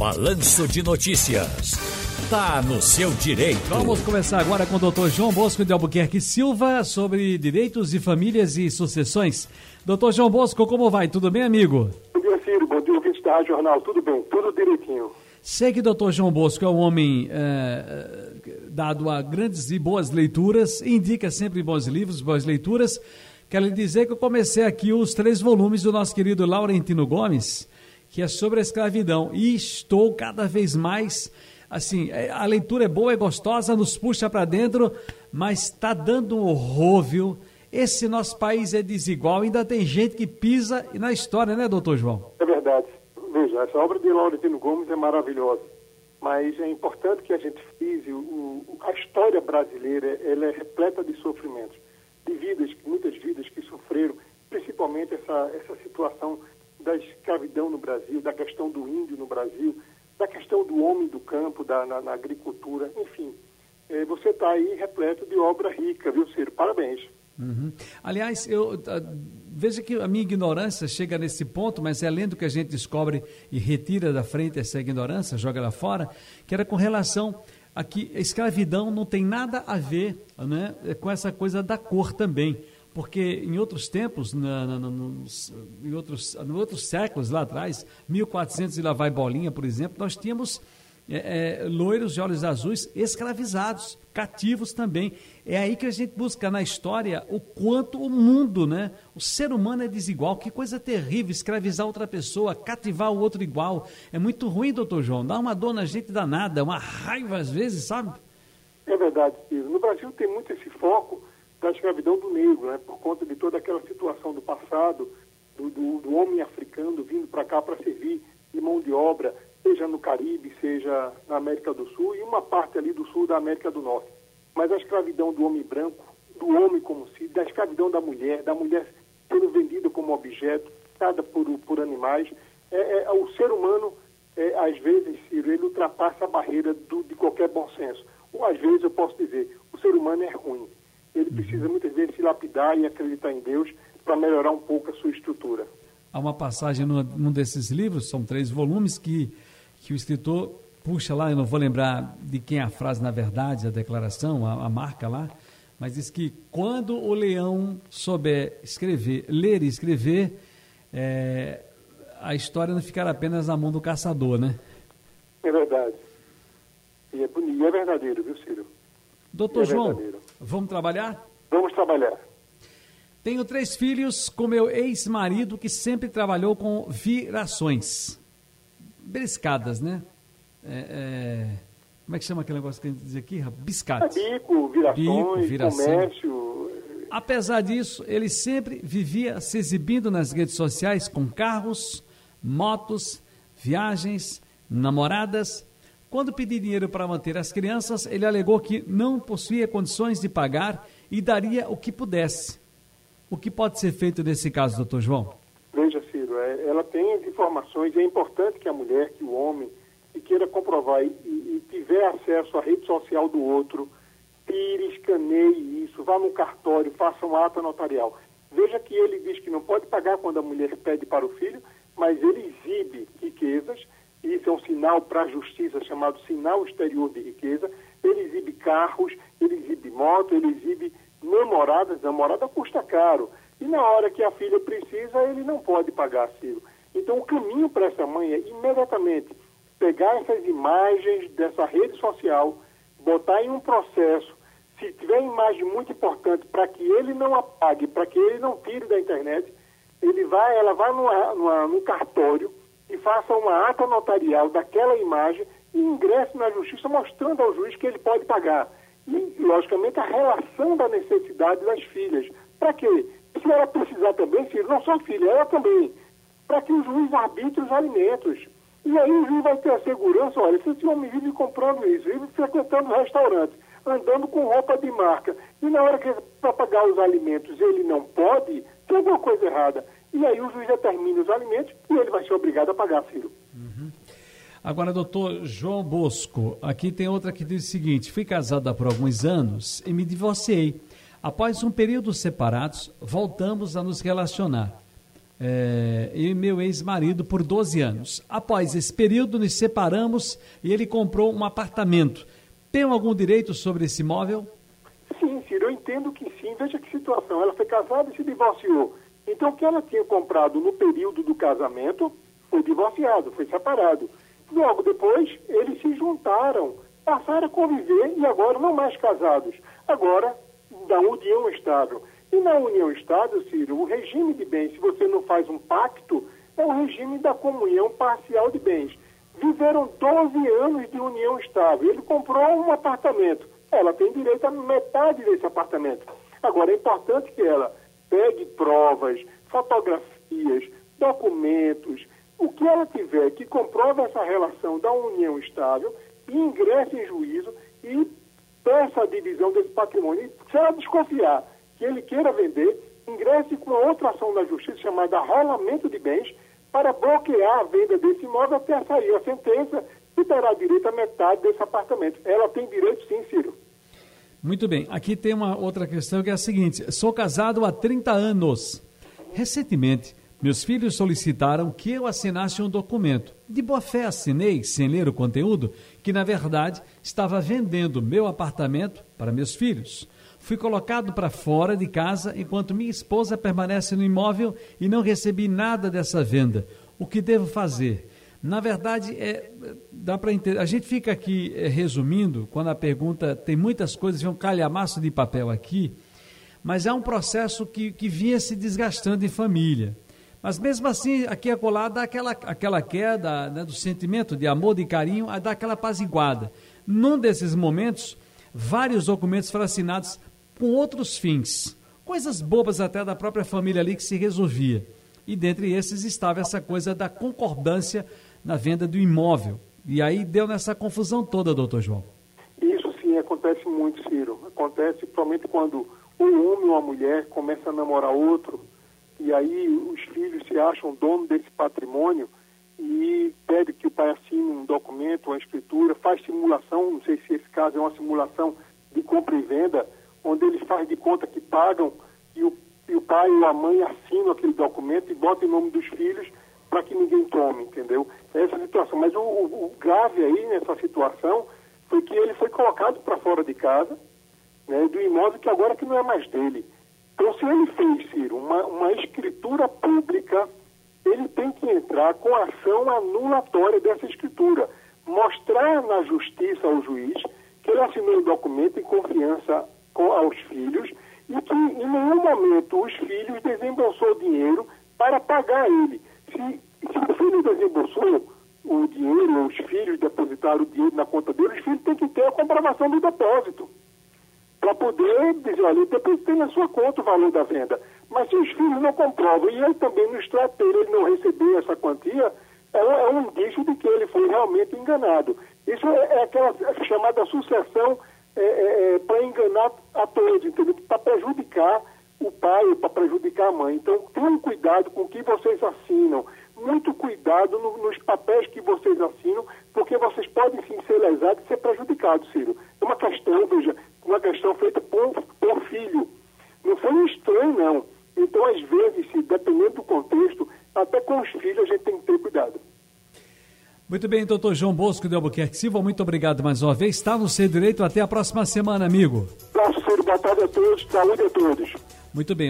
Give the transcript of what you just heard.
Balanço de Notícias. Tá no seu direito. Vamos começar agora com o doutor João Bosco de Albuquerque Silva sobre direitos de famílias e sucessões. Doutor João Bosco, como vai? Tudo bem, amigo? Bom dia, Ciro. Bom dia, ouvinte da Rádio Jornal. Tudo bem, tudo direitinho. Sei que o doutor João Bosco é um homem é, dado a grandes e boas leituras, indica sempre bons livros, boas leituras. Quero lhe dizer que eu comecei aqui os três volumes do nosso querido Laurentino Gomes, que é sobre a escravidão. E estou cada vez mais. Assim, é, a leitura é boa, é gostosa, nos puxa para dentro, mas está dando um horror, viu? Esse nosso país é desigual, ainda tem gente que pisa na história, né, doutor João? É verdade. Veja, essa obra de Laurentino Gomes é maravilhosa, mas é importante que a gente frise, o, a história brasileira ela é repleta de sofrimentos, de vidas, muitas vidas que sofreram, principalmente essa, essa situação da escravidão no Brasil, da questão do índio no Brasil, da questão do homem do campo, da, na, na agricultura, enfim. É, você está aí repleto de obra rica, viu, Ciro? Parabéns. Uhum. Aliás, eu uh, veja que a minha ignorância chega nesse ponto, mas é lendo que a gente descobre e retira da frente essa ignorância, joga lá fora, que era com relação a que a escravidão não tem nada a ver né, com essa coisa da cor também porque em outros tempos, na, na, nos, em, outros, em outros séculos lá atrás, 1400 e lá vai bolinha, por exemplo, nós tínhamos é, é, loiros de olhos azuis escravizados, cativos também. É aí que a gente busca na história o quanto o mundo, né? O ser humano é desigual. Que coisa terrível escravizar outra pessoa, cativar o outro igual. É muito ruim, doutor João. Dá uma dor na gente danada, uma raiva às vezes, sabe? É verdade, Ciro. No Brasil tem muito esse foco da escravidão do negro, né, por conta de toda aquela situação do passado, do, do, do homem africano vindo para cá para servir de mão de obra, seja no Caribe, seja na América do Sul e uma parte ali do sul da América do Norte. Mas a escravidão do homem branco, do homem como se, da escravidão da mulher, da mulher sendo vendida como objeto, cada por, por animais, é, é, o ser humano, é, às vezes, Ciro, ele ultrapassa a barreira do, de qualquer bom senso. Ou às vezes eu posso dizer, o ser humano é ruim ele precisa muitas vezes se lapidar e acreditar em Deus para melhorar um pouco a sua estrutura. Há uma passagem num desses livros, são três volumes, que, que o escritor puxa lá, eu não vou lembrar de quem é a frase na verdade, a declaração, a, a marca lá, mas diz que quando o leão souber escrever, ler e escrever, é, a história não ficará apenas na mão do caçador, né? É verdade. E é, bonito, é verdadeiro, viu, Ciro? Doutor é João, verdadeiro. Vamos trabalhar? Vamos trabalhar. Tenho três filhos com meu ex-marido que sempre trabalhou com virações. Briscadas, né? É, é... Como é que chama aquele negócio que a gente diz aqui? Biscates. É bico, virações, bico, comércio. Apesar disso, ele sempre vivia se exibindo nas redes sociais com carros, motos, viagens, namoradas quando pedi dinheiro para manter as crianças, ele alegou que não possuía condições de pagar e daria o que pudesse. O que pode ser feito nesse caso, doutor João? Veja, Ciro, é, ela tem as informações, é importante que a mulher, que o homem, que queira comprovar e, e tiver acesso à rede social do outro, tire, escaneie isso, vá no cartório, faça um ato notarial. Veja que ele diz que não pode pagar quando a mulher pede para o filho, mas ele exibe riquezas isso é um sinal para a justiça chamado sinal exterior de riqueza. Ele exibe carros, ele exibe moto, ele exibe namoradas. Namorada custa caro. E na hora que a filha precisa, ele não pode pagar aquilo. Então, o caminho para essa mãe é imediatamente pegar essas imagens dessa rede social, botar em um processo. Se tiver imagem muito importante para que ele não apague, para que ele não tire da internet, ele vai, ela vai numa, num cartório e faça uma ata notarial daquela imagem e ingresse na justiça mostrando ao juiz que ele pode pagar. E, logicamente, a relação da necessidade das filhas. Para quê? Se ela precisar também, filho, não só filha, ela também. Para que o juiz arbitre os alimentos. E aí o juiz vai ter a segurança, olha, se esse homem vive comprando isso, vive frequentando restaurantes, andando com roupa de marca, e na hora que para pagar os alimentos ele não pode, tem alguma coisa errada. E aí o juiz determina os alimentos e ele vai ser obrigado a pagar, filho. Uhum. Agora, doutor João Bosco, aqui tem outra que diz o seguinte: fui casada por alguns anos e me divorciei. Após um período separados, voltamos a nos relacionar. é, e meu ex-marido por 12 anos. Após esse período, nos separamos e ele comprou um apartamento. Tem algum direito sobre esse imóvel? Sim, Ciro, eu entendo que sim. Veja que situação. Ela foi casada e se divorciou. Então, o que ela tinha comprado no período do casamento foi divorciado, foi separado. Logo depois, eles se juntaram, passaram a conviver e agora não mais casados. Agora, da união estável. E na união estável, Ciro, o regime de bens, se você não faz um pacto, é o regime da comunhão parcial de bens. Viveram 12 anos de união estável. Ele comprou um apartamento. Ela tem direito a metade desse apartamento. Agora, é importante que ela pegue provas, fotografias, documentos, o que ela tiver que comprova essa relação da união estável ingresse em juízo e peça a divisão desse patrimônio. E se ela desconfiar que ele queira vender, ingresse com outra ação da justiça chamada rolamento de bens para bloquear a venda desse imóvel até sair a sentença e terá direito a metade desse apartamento. Ela tem direito sim, Ciro. Muito bem. Aqui tem uma outra questão que é a seguinte: sou casado há 30 anos. Recentemente, meus filhos solicitaram que eu assinasse um documento. De boa fé assinei, sem ler o conteúdo, que na verdade estava vendendo meu apartamento para meus filhos. Fui colocado para fora de casa enquanto minha esposa permanece no imóvel e não recebi nada dessa venda. O que devo fazer? Na verdade, é, dá para entender. A gente fica aqui é, resumindo, quando a pergunta tem muitas coisas, vem um calhamaço de papel aqui, mas é um processo que, que vinha se desgastando em família. Mas mesmo assim, aqui acolá dá aquela, aquela queda né, do sentimento de amor, de carinho, dá aquela apaziguada. Num desses momentos, vários documentos foram assinados com outros fins, coisas bobas até da própria família ali que se resolvia. E dentre esses estava essa coisa da concordância na venda do imóvel. E aí deu nessa confusão toda, doutor João. Isso sim acontece muito, Ciro. Acontece principalmente quando um homem ou uma mulher começa a namorar outro e aí os filhos se acham dono desse patrimônio e pede que o pai assine um documento, uma escritura, faz simulação, não sei se esse caso é uma simulação de compra e venda, onde eles fazem de conta que pagam e o, e o pai ou a mãe assinam aquele documento e botam em nome dos filhos para que ninguém tome, entendeu? É essa situação. Mas o, o, o, grave aí nessa situação foi que ele foi colocado para fora de casa, né, do imóvel que agora que não é mais dele. Então, se ele fez, Ciro, uma, uma escritura pública, ele tem que entrar com ação anulatória dessa escritura. Mostrar na justiça ao juiz que ele assinou o documento em confiança com, aos filhos e que em nenhum momento os filhos desembolsou dinheiro para pagar ele. Se, o filho desembolsou o dinheiro, os filhos depositaram o dinheiro na conta dele, os filhos têm que ter a comprovação do depósito. Para poder dizer, olha, depois tem na sua conta o valor da venda. Mas se os filhos não comprovam e ele também no extrato ele não receber essa quantia, é, é um indício de que ele foi realmente enganado. Isso é, é aquela chamada sucessão é, é, é para enganar a todos? Para prejudicar o pai para prejudicar a mãe. Então, tenham cuidado com o que vocês assinam. Muito cuidado no, nos papéis que vocês assinam, porque vocês podem sim ser lesados e ser prejudicados, Ciro. É uma questão, veja, uma questão feita por, por filho. Não foi um estranho, não. Então, às vezes, se, dependendo do contexto, até com os filhos a gente tem que ter cuidado. Muito bem, doutor João Bosco de Albuquerque Silva, muito obrigado mais uma vez. Está no seu direito. Até a próxima semana, amigo. Abraço, Ciro. Boa tarde a todos. Saúde a todos. Muito bem.